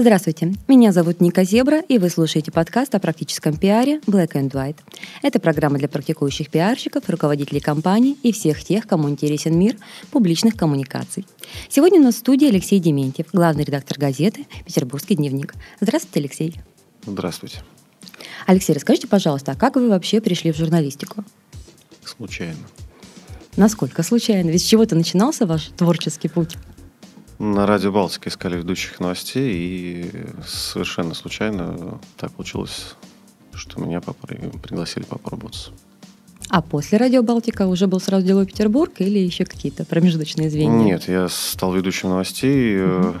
Здравствуйте, меня зовут Ника Зебра, и вы слушаете подкаст о практическом пиаре Black and White. Это программа для практикующих пиарщиков, руководителей компаний и всех тех, кому интересен мир публичных коммуникаций. Сегодня у нас в студии Алексей Дементьев, главный редактор газеты «Петербургский дневник». Здравствуйте, Алексей. Здравствуйте. Алексей, расскажите, пожалуйста, а как вы вообще пришли в журналистику? Случайно. Насколько случайно? Ведь с чего-то начинался ваш творческий путь? На радио Балтика искали ведущих новостей, и совершенно случайно так получилось, что меня пригласили попробоваться. А после радио Балтика уже был сразу дело Петербург или еще какие-то промежуточные звенья? Нет, я стал ведущим новостей. Угу.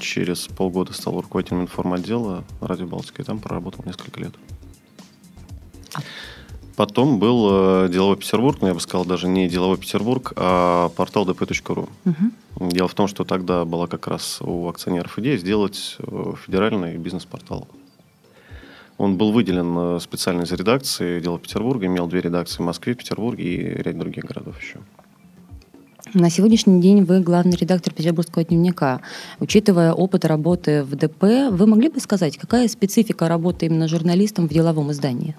Через полгода стал руководителем информотдела радио Балтика, и там проработал несколько лет. Потом был э, деловой Петербург, но я бы сказал даже не деловой Петербург, а портал dp.ru. Угу. Дело в том, что тогда была как раз у акционеров идея сделать э, федеральный бизнес-портал. Он был выделен э, специально из редакции «Дело Петербурга», имел две редакции в Москве, Петербурге и ряд других городов еще. На сегодняшний день вы главный редактор Петербургского дневника. Учитывая опыт работы в ДП, вы могли бы сказать, какая специфика работы именно журналистом в деловом издании?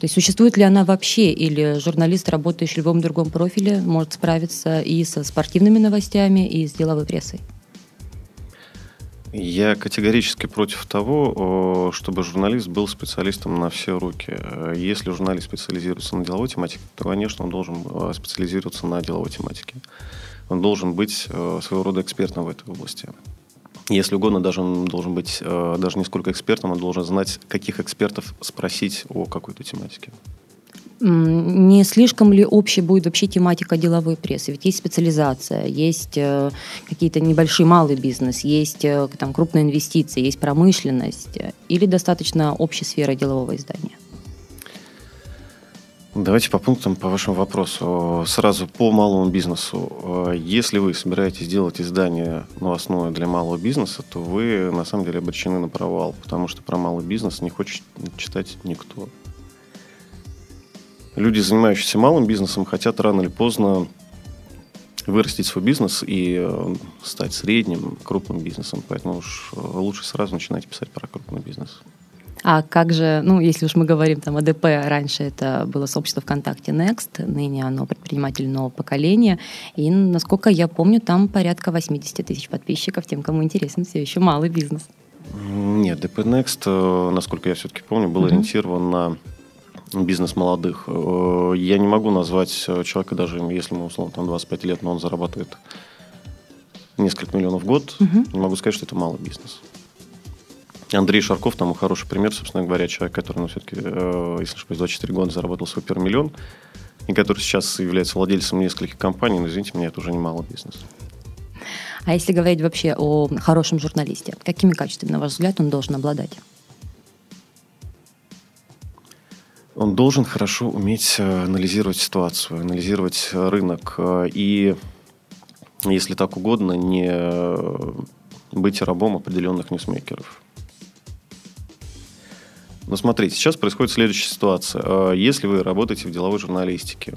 То есть существует ли она вообще, или журналист, работающий в любом другом профиле, может справиться и со спортивными новостями, и с деловой прессой? Я категорически против того, чтобы журналист был специалистом на все руки. Если журналист специализируется на деловой тематике, то, конечно, он должен э, специализироваться на деловой тематике. Он должен быть своего рода экспертом в этой области. Если угодно, даже он должен быть э, даже не сколько экспертом, он должен знать, каких экспертов спросить о какой-то тематике. Не слишком ли общей будет вообще тематика деловой прессы? Ведь есть специализация, есть э, какие-то небольшие малый бизнес, есть э, там крупные инвестиции, есть промышленность. Или достаточно общей сферы делового издания? Давайте по пунктам по вашему вопросу. Сразу по малому бизнесу. Если вы собираетесь делать издание новостное для малого бизнеса, то вы на самом деле обречены на провал, потому что про малый бизнес не хочет читать никто. Люди, занимающиеся малым бизнесом, хотят рано или поздно вырастить свой бизнес и э, стать средним, крупным бизнесом. Поэтому уж лучше сразу начинать писать про крупный бизнес. А как же, ну, если уж мы говорим там о ДП, раньше это было сообщество ВКонтакте Next, ныне оно предприниматель нового поколения, и, насколько я помню, там порядка 80 тысяч подписчиков, тем, кому интересен все еще малый бизнес. Нет, ДП Next, э, насколько я все-таки помню, был uh-huh. ориентирован на бизнес молодых. Э, я не могу назвать э, человека, даже если ему, условно, там 25 лет, но он зарабатывает несколько миллионов в год, uh-huh. не могу сказать, что это малый бизнес. Андрей Шарков, там хороший пример, собственно говоря, человек, который, ну, все-таки, э, если не ошибаюсь, 24 года заработал свой первый миллион, и который сейчас является владельцем нескольких компаний, но, извините меня, это уже немало бизнес. А если говорить вообще о хорошем журналисте, какими качествами, на ваш взгляд, он должен обладать? Он должен хорошо уметь э, анализировать ситуацию, анализировать рынок э, и, если так угодно, не э, быть рабом определенных ньюсмейкеров. Но смотрите, сейчас происходит следующая ситуация. А, если вы работаете в деловой журналистике,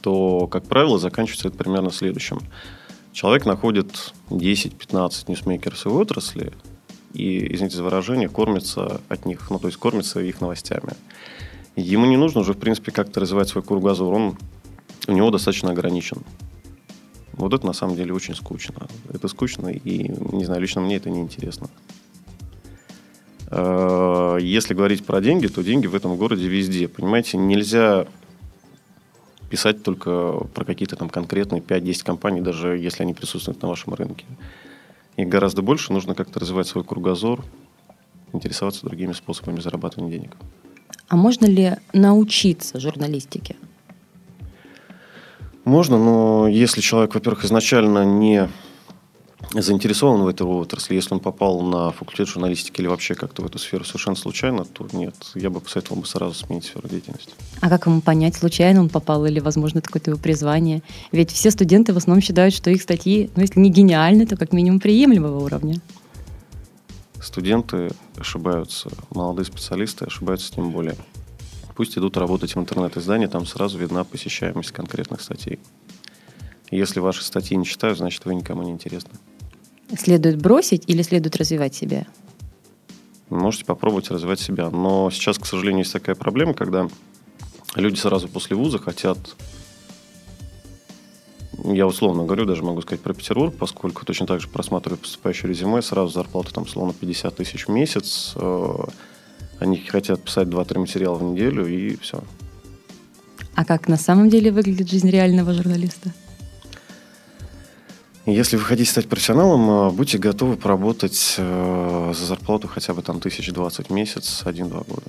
то, как правило, заканчивается это примерно следующим. Человек находит 10-15 ньюсмейкеров своей отрасли и, извините за выражение, кормится от них, ну, то есть кормится их новостями. Ему не нужно уже, в принципе, как-то развивать свой кругозор, он у него достаточно ограничен. Вот это на самом деле очень скучно. Это скучно, и, не знаю, лично мне это неинтересно. Э, если говорить про деньги, то деньги в этом городе везде. Понимаете, нельзя писать только про какие-то там конкретные 5-10 компаний, даже если они присутствуют на вашем рынке. И гораздо больше нужно как-то развивать свой кругозор, интересоваться другими способами зарабатывания денег. А можно ли научиться журналистике? Можно, но если человек, во-первых, изначально не заинтересован в этой отрасли. Если он попал на факультет журналистики или вообще как-то в эту сферу совершенно случайно, то нет, я бы посоветовал бы сразу сменить сферу деятельности. А как ему понять, случайно он попал или, возможно, это какое-то его призвание? Ведь все студенты в основном считают, что их статьи, ну, если не гениальны, то как минимум приемлемого уровня. Студенты ошибаются, молодые специалисты ошибаются тем более. Пусть идут работать в интернет-издании, там сразу видна посещаемость конкретных статей. Если ваши статьи не читают, значит, вы никому не интересны. Следует бросить или следует развивать себя? Можете попробовать развивать себя. Но сейчас, к сожалению, есть такая проблема, когда люди сразу после вуза хотят я условно говорю, даже могу сказать про Петербург, поскольку точно так же просматриваю поступающее резюме, сразу зарплата там словно 50 тысяч в месяц, э, они хотят писать 2-3 материала в неделю и все. А как на самом деле выглядит жизнь реального журналиста? Если вы хотите стать профессионалом, э, будьте готовы поработать э, за зарплату хотя бы там 1020 в месяц, 1-2 года.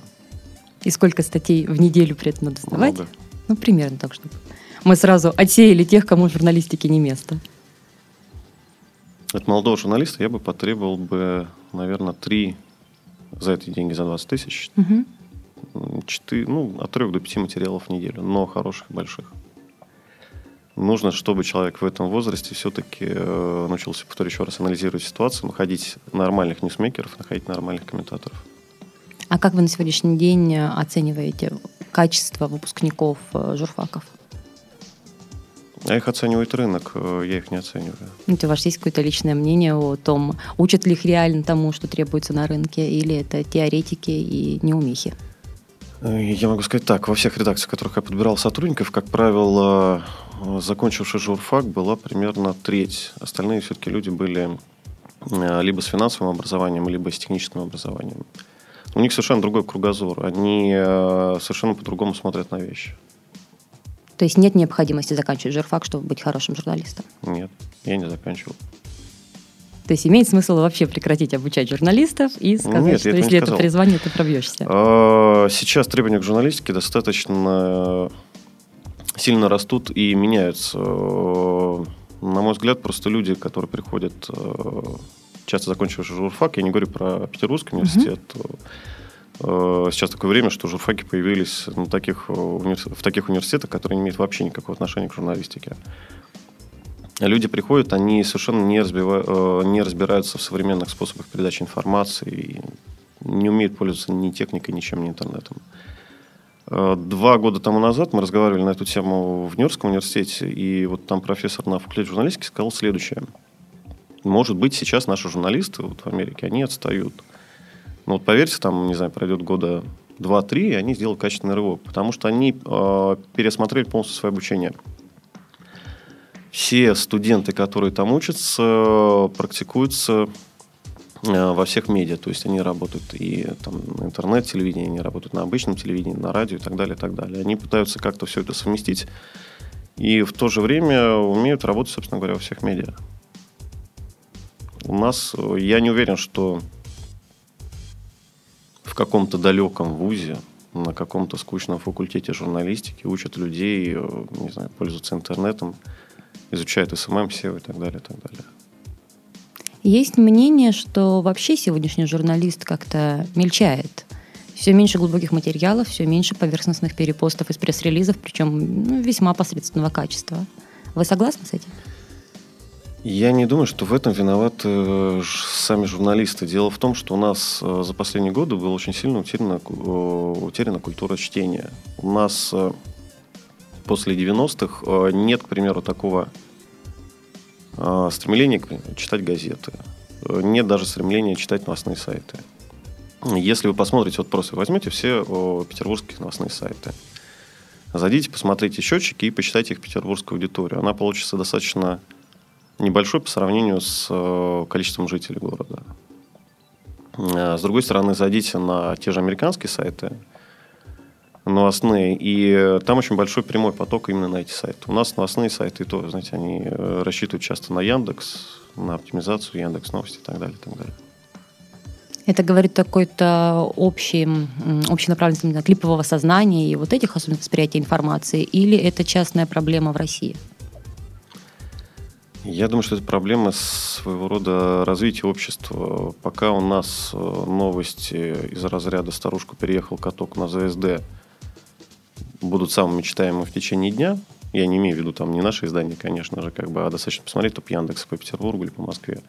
И сколько статей в неделю при этом надо сдавать? Много. Ну, примерно так, чтобы мы сразу отсеяли тех, кому в журналистике не место. От молодого журналиста я бы потребовал бы, наверное, три за эти деньги, за 20 тысяч. Угу. 4, ну, от трех до пяти материалов в неделю, но хороших и больших. Нужно, чтобы человек в этом возрасте все-таки э, научился, повторю еще раз, анализировать ситуацию, находить нормальных ньюсмейкеров, находить нормальных комментаторов. А как вы на сегодняшний день оцениваете качество выпускников э, журфаков? А их оценивает рынок, э, я их не оцениваю. Ну, у вас есть какое-то личное мнение о том, учат ли их реально тому, что требуется на рынке, или это теоретики и неумехи? Э, я могу сказать так, во всех редакциях, в которых я подбирал сотрудников, как правило, э, закончивший журфак была примерно треть. Остальные все-таки люди были либо с финансовым образованием, либо с техническим образованием. У них совершенно другой кругозор. Они совершенно по-другому смотрят на вещи. То есть нет необходимости заканчивать журфак, чтобы быть хорошим журналистом? Нет, я не заканчивал. То есть имеет смысл вообще прекратить обучать журналистов и сказать, Нет, что если это призвание, ты пробьешься? А, сейчас требования к журналистике достаточно сильно растут и меняются. На мой взгляд, просто люди, которые приходят, э, часто закончившие журфак, я не говорю про Петербургский университет, Э, сейчас такое время, что журфаки появились на таких, в таких университетах, которые не имеют вообще никакого отношения к журналистике. Люди приходят, они совершенно не, разбивают, э, не разбираются в современных способах передачи информации, не умеют пользоваться ни техникой, ничем, ни интернетом. Два года тому назад мы разговаривали на эту тему в Нью-Йоркском университете, и вот там профессор на факультете журналистики сказал следующее. Может быть, сейчас наши журналисты вот в Америке, они отстают – ну вот поверьте, там, не знаю, пройдет года 2-3, и они сделают качественный рывок, потому что они э, пересмотрели полностью свое обучение. Все студенты, которые там учатся, практикуются э, во всех медиа, то есть они работают и там, на интернет-телевидении, они работают на обычном телевидении, на радио и так далее, и так далее. Они пытаются как-то все это совместить и в то же время умеют работать, собственно говоря, во всех медиа. У нас, э, я не уверен, что в каком-то далеком вузе, на каком-то скучном факультете журналистики учат людей, э, не знаю, пользоваться интернетом, изучают SMM, SEO и так далее, и так далее. Есть мнение, что вообще сегодняшний журналист как-то мельчает. Все меньше глубоких материалов, все меньше поверхностных перепостов из пресс-релизов, причем ну, весьма посредственного качества. Вы согласны с этим? Я не думаю, что в этом виноваты э, сами журналисты. Дело в том, что у нас э, за последние годы была очень сильно утеряна, э, утеряна культура чтения. У нас после 90-х нет, к примеру, такого стремления читать газеты. Нет даже стремления читать новостные сайты. Если вы посмотрите, вот просто возьмете все петербургские новостные сайты. Зайдите, посмотрите счетчики и посчитайте их петербургскую аудиторию. Она получится достаточно небольшой по сравнению с э, количеством жителей города. Э, с другой стороны, зайдите на те же американские сайты новостные, и там очень большой прямой поток именно на эти сайты. У нас новостные сайты, и то, знаете, они э, рассчитывают часто на Яндекс, на оптимизацию Яндекс Новости и так далее, и так далее. Это говорит такой-то общий, общей направленности клипового сознания и вот этих особенностей восприятия информации, или это частная проблема в России? Я думаю, что это проблема своего рода развития общества. Пока у нас э, новости из разряда «старушку переехал каток на ЗСД» будут самыми читаемыми в течение дня, я не имею в виду там не наши издания, конечно же, как бы, а достаточно посмотреть топ Яндекса по Петербургу или по Москве,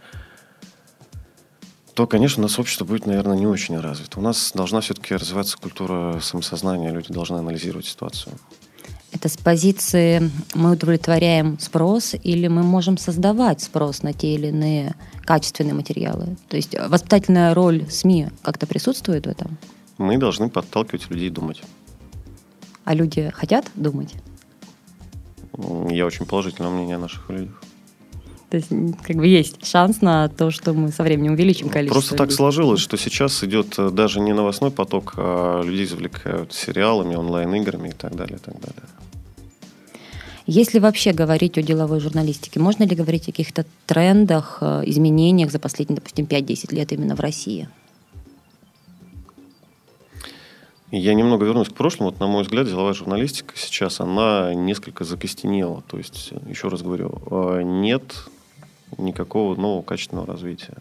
то, конечно, у нас общество будет, наверное, не очень развито. У нас должна все-таки развиваться культура самосознания, люди должны анализировать ситуацию. Это с позиции мы удовлетворяем спрос или мы можем создавать спрос на те или иные качественные материалы? То есть воспитательная роль СМИ как-то присутствует в этом? Мы должны подталкивать людей думать. А люди хотят думать? Я очень положительного мнения о наших людях. То есть, как бы есть шанс на то, что мы со временем увеличим количество. Просто так сложилось, что сейчас идет э, даже не новостной поток, а людей завлекают сериалами, онлайн-играми и так далее, и так далее. Если вообще говорить о деловой журналистике, можно ли говорить о каких-то трендах, э, изменениях за последние, допустим, 5-10 лет именно в России? Я немного вернусь к прошлому. Вот, на мой взгляд, деловая журналистика сейчас, она несколько закостенела. То есть, еще раз говорю, э, нет никакого нового качественного развития.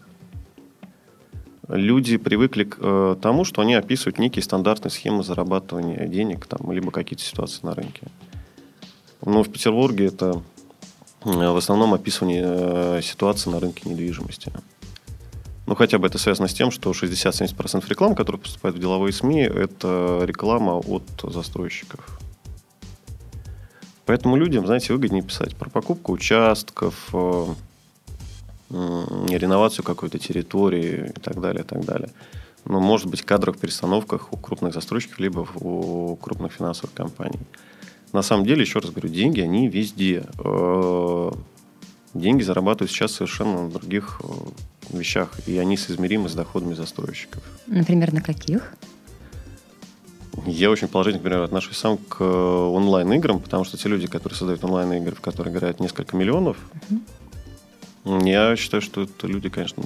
Люди привыкли к э, тому, что они описывают некие стандартные схемы зарабатывания денег, там, либо какие-то ситуации на рынке. Но в Петербурге это э, в основном описывание ситуации на рынке недвижимости. Ну, хотя бы это связано с тем, что 60-70% рекламы, которая поступает в деловые СМИ, это реклама от застройщиков. Поэтому людям, знаете, выгоднее писать про покупку участков, э, реновацию какой-то территории и так далее, и так далее. Но может быть в кадровых перестановках у крупных застройщиков, либо у крупных финансовых компаний. На самом деле, еще раз говорю, деньги, они везде. Э, деньги зарабатывают сейчас совершенно на других э, вещах, и они соизмеримы с доходами застройщиков. Например, на каких? Я очень положительно, например, отношусь сам к онлайн-играм, потому что те люди, которые создают онлайн-игры, в которые играют несколько миллионов, uh-huh я считаю, что это люди, конечно,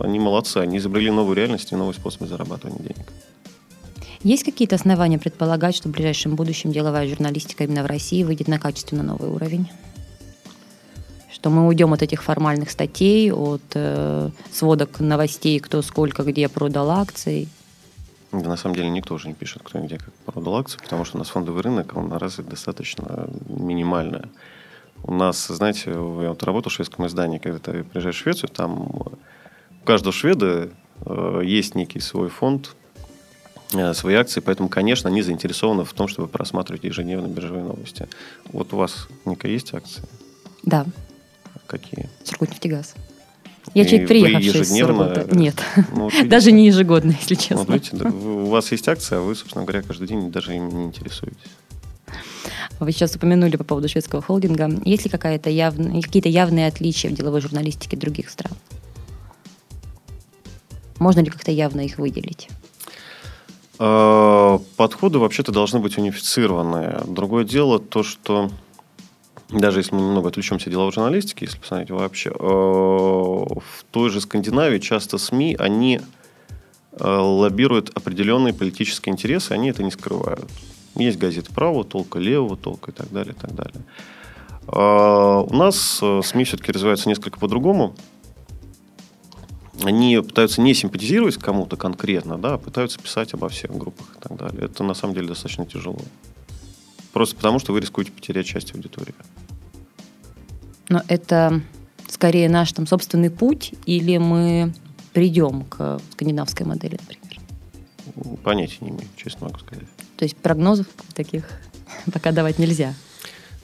они молодцы. Они изобрели новую реальность и новый способ зарабатывания денег. Есть какие-то основания предполагать, что в ближайшем будущем деловая журналистика именно в России выйдет на качественно новый уровень? Что мы уйдем от этих формальных статей, от э, сводок новостей, кто сколько где продал акций? Да, на самом деле никто уже не пишет, кто где как продал акции, потому что у нас фондовый рынок, он развит достаточно минимально. У нас, знаете, я вот работал в шведском издании, когда ты приезжаешь в Швецию, там у каждого шведа э, есть некий свой фонд, э, свои акции, поэтому, конечно, они заинтересованы в том, чтобы просматривать ежедневно биржевые новости. Вот у вас, Ника, есть акции? Да. Какие? Сургутнефтегаз. Я человек, приехавший с работы. Нет, ну, вот видите, даже не ежегодно, если честно. Вот видите, у вас есть акция, а вы, собственно говоря, каждый день даже им не интересуетесь. Вы сейчас упомянули по поводу шведского холдинга. Есть ли какая-то яв... какие-то явные отличия в деловой журналистике других стран? Можно ли как-то явно их выделить? А, подходы вообще-то должны быть унифицированные. Другое дело то, что даже если мы немного отвлечемся от деловой журналистики, если посмотреть вообще, а, в той же Скандинавии часто СМИ, они а, лоббируют определенные политические интересы, они это не скрывают. Есть газеты правого толка, левого толка и так далее, и так далее. А у нас э, СМИ все-таки развиваются несколько по-другому. Они пытаются не симпатизировать кому-то конкретно, да, а пытаются писать обо всех группах и так далее. Это на самом деле достаточно тяжело. Просто потому, что вы рискуете потерять часть аудитории. Но это скорее наш там собственный путь, или мы придем к скандинавской модели, например? Понятия не имею, честно могу сказать. То есть прогнозов таких пока давать нельзя.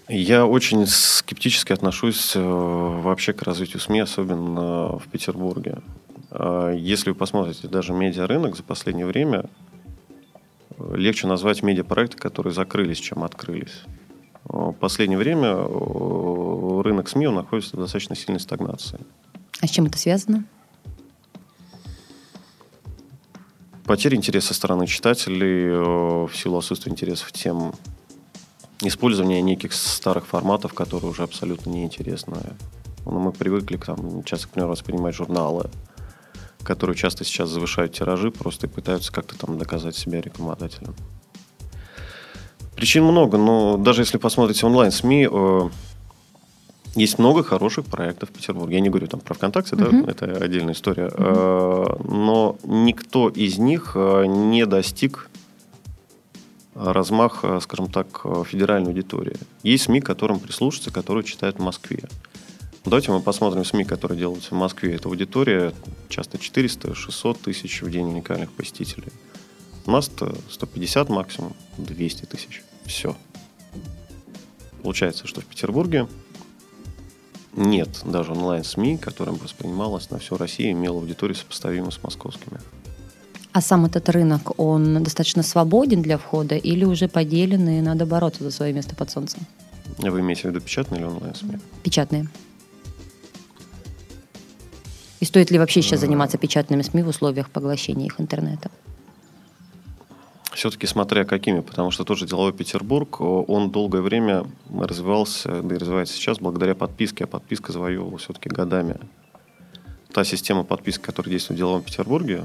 Я очень скептически отношусь э, вообще к развитию СМИ, особенно в Петербурге. А если вы посмотрите даже медиарынок за последнее время, легче назвать медиапроекты, которые закрылись, чем открылись. В последнее время э, рынок СМИ находится в достаточно сильной стагнации. А с чем это связано? Потеря интереса со стороны читателей э, в силу отсутствия интереса в тем использования неких старых форматов, которые уже абсолютно неинтересны. Ну, мы привыкли к там, часто, к примеру, воспринимать журналы, которые часто сейчас завышают тиражи просто и пытаются как-то там доказать себя рекламодателям. Причин много, но даже если посмотрите онлайн-СМИ, э, Есть много хороших проектов в Петербурге. Я не говорю там про ВКонтакте, uh-huh. да, это отдельная история. Uh-huh. Но никто из них э, не достиг размаха, скажем так, федеральной аудитории. Есть СМИ, которым прислушаться, которые читают в Москве. Давайте мы посмотрим СМИ, которые делаются в Москве. Это аудитория часто 400-600 тысяч в день уникальных посетителей. У нас-то 150 максимум, 200 тысяч. Все. Получается, что в Петербурге нет даже онлайн-СМИ, которым воспринималось на всю Россию, имела аудиторию сопоставимую с московскими. А сам этот рынок, он достаточно свободен для входа или уже поделен и надо бороться за свое место под солнцем? Вы имеете в виду печатные или онлайн-СМИ? Печатные. И стоит ли вообще сейчас заниматься печатными СМИ в условиях поглощения их интернета? Все-таки смотря какими, потому что тоже деловой Петербург, он долгое время развивался, да и развивается сейчас благодаря подписке, а подписка завоевывала все-таки годами. Та система подписки, которая действует в деловом Петербурге,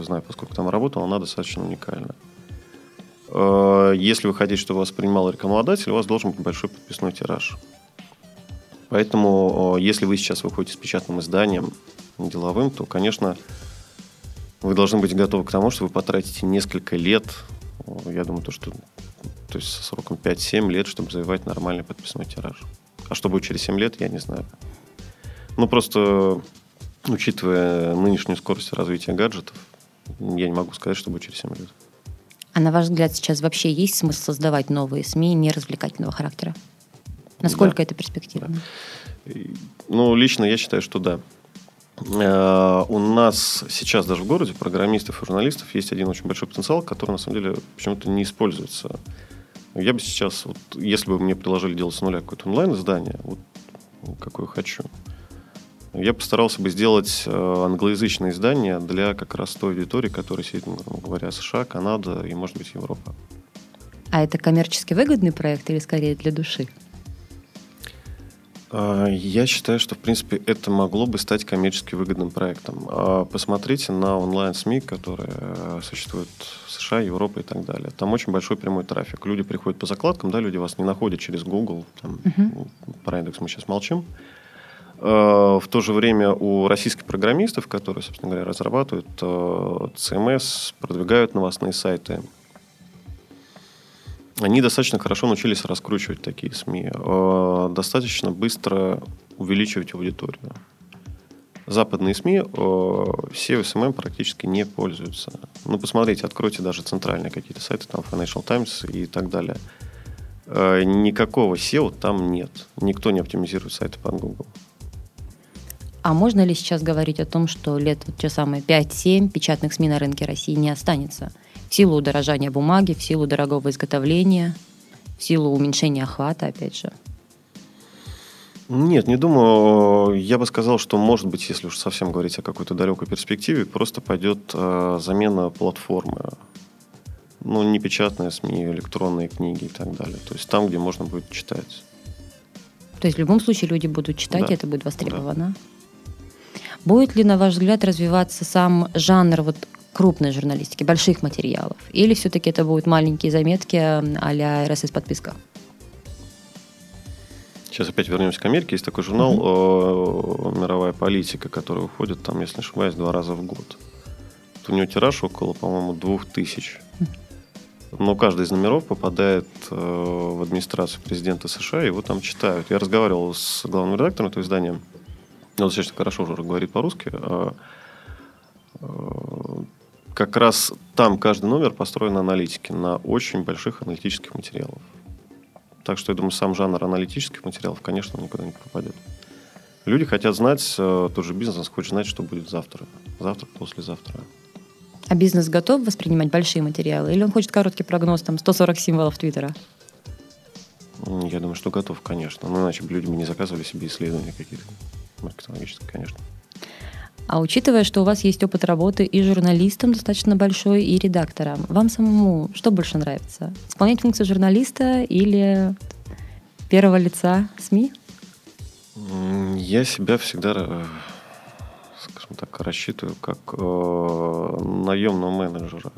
знаю, поскольку там работал, она достаточно уникальна. Э, если вы хотите, чтобы вас принимал рекламодатель, у вас должен быть большой подписной тираж. Поэтому, если вы сейчас выходите с печатным изданием деловым, то, конечно, вы должны быть готовы к тому, что вы потратите несколько лет, я думаю, то, что то есть со сроком 5-7 лет, чтобы завоевать нормальный подписной тираж. А что будет через 7 лет, я не знаю. Ну, просто учитывая нынешнюю скорость развития гаджетов, я не могу сказать, что будет через 7 лет. А на ваш взгляд, сейчас вообще есть смысл создавать новые СМИ неразвлекательного характера? Насколько да. это перспективно? Да. Ну, лично я считаю, что да. Э, у нас сейчас даже в городе программистов и журналистов есть один очень большой потенциал, который на самом деле почему-то не используется. Я бы сейчас, вот, если бы мне предложили делать с нуля какое-то онлайн-издание, вот какое хочу, я постарался бы сделать э, англоязычное издание для как раз той аудитории, которая сидит, ну, грубо говоря, США, Канада и, может быть, Европа. А это коммерчески выгодный проект или скорее для души? А, я считаю, что, в принципе, это могло бы стать коммерчески выгодным проектом. А, посмотрите на онлайн-СМИ, которые э, существуют в США, Европе и так далее. Там очень большой прямой трафик. Люди приходят по закладкам, да, люди вас не находят через Google. Там, uh-huh. Про Яндекс мы сейчас молчим. А, в то же время у российских программистов, которые, собственно говоря, разрабатывают CMS, э, продвигают новостные сайты, они достаточно хорошо научились раскручивать такие СМИ, э, достаточно быстро увеличивать аудиторию. Западные СМИ э, все SMM практически не пользуются. Ну, посмотрите, откройте даже центральные какие-то сайты, там Financial Times и так далее. Э, никакого SEO там нет. Никто не оптимизирует сайты под Google. А можно ли сейчас говорить о том, что лет вот те самые 5-7 печатных СМИ на рынке России не останется? В силу удорожания бумаги, в силу дорогого изготовления, в силу уменьшения охвата, опять же? Нет, не думаю. Я бы сказал, что, может быть, если уж совсем говорить о какой-то далекой перспективе, просто пойдет э, замена платформы. Ну, не печатные СМИ, электронные книги и так далее. То есть там, где можно будет читать. То есть в любом случае люди будут читать, да. и это будет востребовано. Да. Будет ли, на ваш взгляд, развиваться сам жанр вот крупной журналистики, больших материалов? Или все-таки это будут маленькие заметки а-ля RSS-подписка? Сейчас опять вернемся к Америке. Есть такой журнал uh-huh. «Мировая политика», который выходит там, если не ошибаюсь, два раза в год. Вот у него тираж около, по-моему, двух тысяч. Но каждый из номеров попадает э, в администрацию президента США, его там читают. Я разговаривал с главным редактором этого издания. Он достаточно хорошо уже говорит по-русски. Э, э, как раз там каждый номер построен на аналитике, на очень больших аналитических материалах. Так что я думаю, сам жанр аналитических материалов, конечно, никуда не пропадет. Люди хотят знать, э, тот же бизнес хочет знать, что будет завтра. Завтра, послезавтра. А бизнес готов воспринимать большие материалы? Или он хочет короткий прогноз, там, 140 символов Твиттера? Я думаю, что готов, конечно. Но иначе бы люди не заказывали себе исследования какие-то маркетологические, конечно. А учитывая, что у вас есть опыт работы и журналистом достаточно большой, и редактором, вам самому что больше нравится? Исполнять функцию журналиста или первого лица СМИ? Я себя всегда, э, скажем так, рассчитываю как э, наемного менеджера.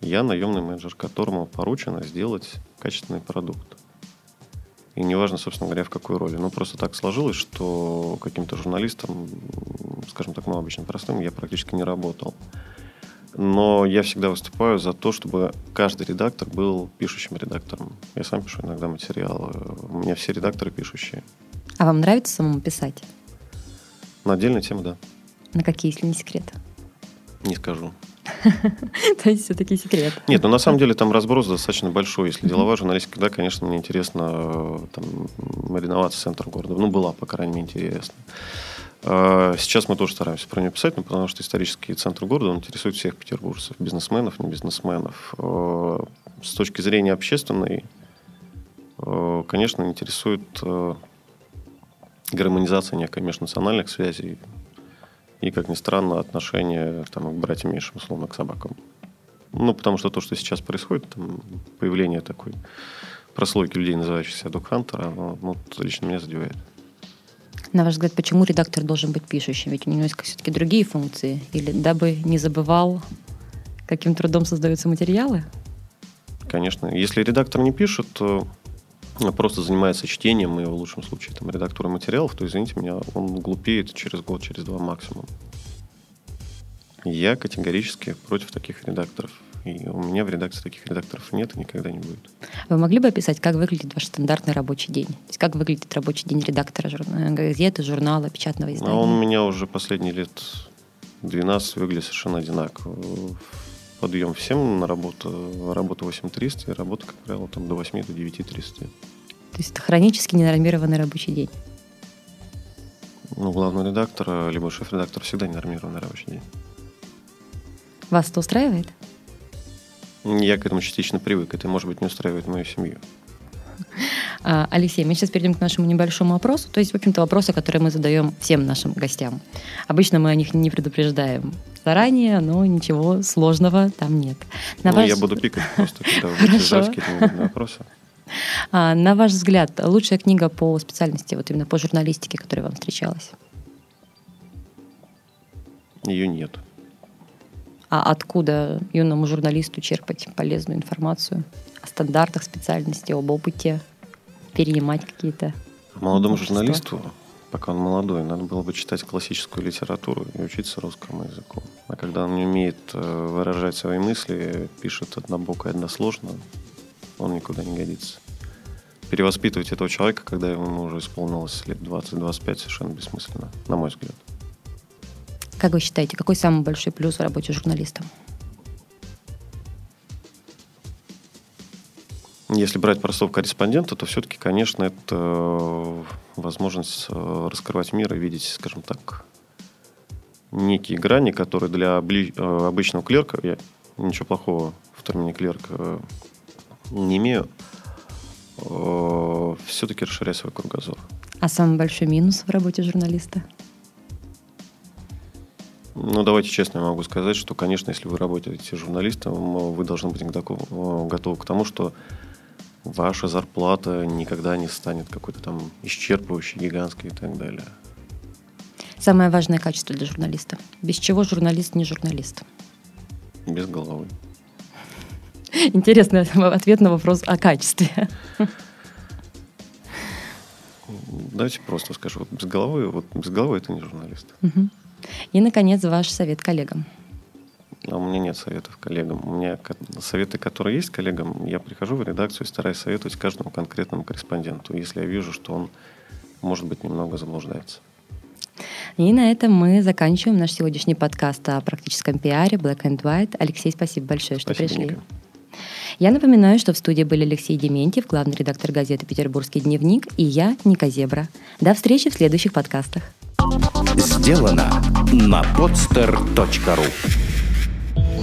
Я наемный менеджер, которому поручено сделать качественный продукт. И неважно, собственно говоря, в какой роли. Ну, просто так сложилось, что каким-то журналистом, скажем так, ну, обычно простым, я практически не работал. Но я всегда выступаю за то, чтобы каждый редактор был пишущим редактором. Я сам пишу иногда материалы. У меня все редакторы пишущие. А вам нравится самому писать? На отдельную тему, да. На какие, если не секрет? Не скажу. То есть все-таки секрет. Нет, ну на самом деле там разброс достаточно большой. Если деловая журналистика, да, конечно, мне интересно э, там, в центр города. Ну, была, по крайней мере, интересно. А, сейчас мы тоже стараемся про нее писать, но потому что исторический центр города он интересует всех петербуржцев, бизнесменов, не бизнесменов. А, с точки зрения общественной, а, конечно, интересует гармонизация некой межнациональных связей, и, как ни странно, отношение там, к братьям меньшим, условно, к собакам. Ну, потому что то, что сейчас происходит, там, появление такой прослойки людей, называющихся док-хантер, оно ну, лично меня задевает. На ваш взгляд, почему редактор должен быть пишущим? Ведь у него есть все-таки другие функции. Или дабы не забывал, каким трудом создаются материалы? Конечно. Если редактор не пишет, то просто занимается чтением и в лучшем случае там, редактурой материалов, то, извините меня, он глупеет через год, через два максимум. Я категорически против таких редакторов. И у меня в редакции таких редакторов нет и никогда не будет. Вы могли бы описать, как выглядит ваш стандартный рабочий день? То есть как выглядит рабочий день редактора журнала, газеты, журнала, печатного издания? А он у меня уже последние лет 12 выглядит совершенно одинаково подъем в 7 на работу, работа 8300 и работа, как правило, там до 8 до 9.30. То есть это хронически ненормированный рабочий день? Ну, главный редактор, либо шеф-редактор всегда ненормированный рабочий день. Вас это устраивает? Я к этому частично привык. Это, может быть, не устраивает мою семью. А, Алексей, мы сейчас перейдем к нашему небольшому опросу. То есть, в общем-то, вопросы, которые мы задаем всем нашим гостям. Обычно мы о них не предупреждаем заранее, но ничего сложного там нет. На ну, ваш... я буду пикать просто, когда вы задавать вопросы. А, на ваш взгляд, лучшая книга по специальности, вот именно по журналистике, которая вам встречалась? Ее нет. А откуда юному журналисту черпать полезную информацию о стандартах специальности, об опыте, перенимать какие-то? Молодому журналисту пока он молодой, надо было бы читать классическую литературу и учиться русскому языку. А когда он не умеет э, выражать свои мысли, пишет однобоко и односложно, он никуда не годится. Перевоспитывать этого человека, когда ему уже исполнилось лет 20-25, совершенно бессмысленно, на мой взгляд. Как вы считаете, какой самый большой плюс в работе журналиста? Если брать простого корреспондента, то все-таки, конечно, это э, возможность э, раскрывать мир и видеть, скажем так, некие грани, которые для э, обычного клерка, я ничего плохого в термине клерк не имею, все-таки расширять свой кругозор. А самый большой минус в работе журналиста? Ну, давайте честно, я могу сказать, что, конечно, если вы работаете журналистом, вы должны быть готовы к тому, что ваша зарплата никогда не станет какой-то там исчерпывающей, гигантской и так далее. Самое важное качество для журналиста. Без чего журналист не журналист? Без головы. Интересный ответ на вопрос о качестве. Давайте просто скажу. Вот без головы, вот без головы это не журналист. И, наконец, ваш совет коллегам. А у меня нет советов коллегам. У меня советы, которые есть коллегам, я прихожу в редакцию и стараюсь советовать каждому конкретному корреспонденту, если я вижу, что он, может быть, немного заблуждается. И на этом мы заканчиваем наш сегодняшний подкаст о практическом пиаре Black and White. Алексей, спасибо большое, что спасибо, пришли. Ника. Я напоминаю, что в студии были Алексей Дементьев, главный редактор газеты «Петербургский дневник», и я, Ника Зебра. До встречи в следующих подкастах. Сделано на podster.ru